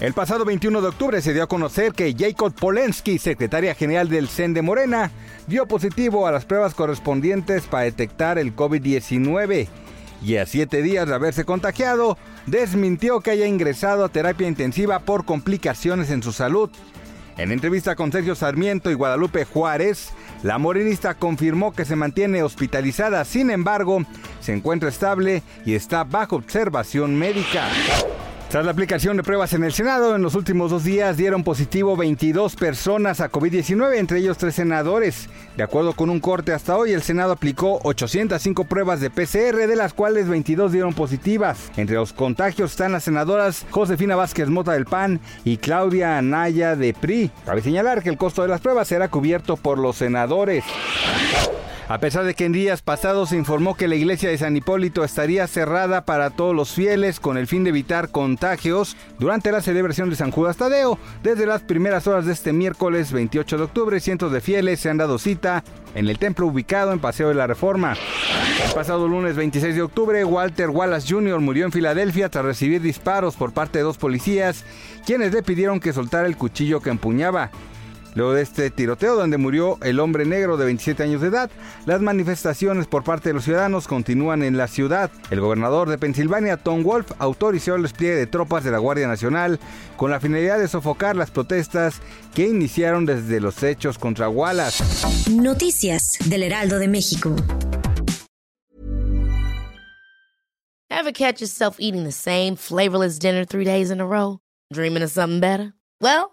El pasado 21 de octubre se dio a conocer que Jacob Polensky, secretaria general del CEN de Morena, dio positivo a las pruebas correspondientes para detectar el COVID-19 y a siete días de haberse contagiado, desmintió que haya ingresado a terapia intensiva por complicaciones en su salud. En entrevista con Sergio Sarmiento y Guadalupe Juárez, la morenista confirmó que se mantiene hospitalizada, sin embargo, se encuentra estable y está bajo observación médica. Tras la aplicación de pruebas en el Senado, en los últimos dos días dieron positivo 22 personas a COVID-19, entre ellos tres senadores. De acuerdo con un corte hasta hoy, el Senado aplicó 805 pruebas de PCR, de las cuales 22 dieron positivas. Entre los contagios están las senadoras Josefina Vázquez Mota del PAN y Claudia Anaya de PRI. Cabe señalar que el costo de las pruebas será cubierto por los senadores. A pesar de que en días pasados se informó que la iglesia de San Hipólito estaría cerrada para todos los fieles con el fin de evitar contagios durante la celebración de San Judas Tadeo, desde las primeras horas de este miércoles 28 de octubre, cientos de fieles se han dado cita en el templo ubicado en Paseo de la Reforma. El pasado lunes 26 de octubre, Walter Wallace Jr. murió en Filadelfia tras recibir disparos por parte de dos policías, quienes le pidieron que soltara el cuchillo que empuñaba. Luego de este tiroteo donde murió el hombre negro de 27 años de edad, las manifestaciones por parte de los ciudadanos continúan en la ciudad. El gobernador de Pensilvania, Tom Wolf, autorizó el despliegue de tropas de la Guardia Nacional con la finalidad de sofocar las protestas que iniciaron desde los hechos contra Wallace. Noticias del Heraldo de México. Ever catch yourself eating the same flavorless dinner three days in a row? Dreaming of something better? Well,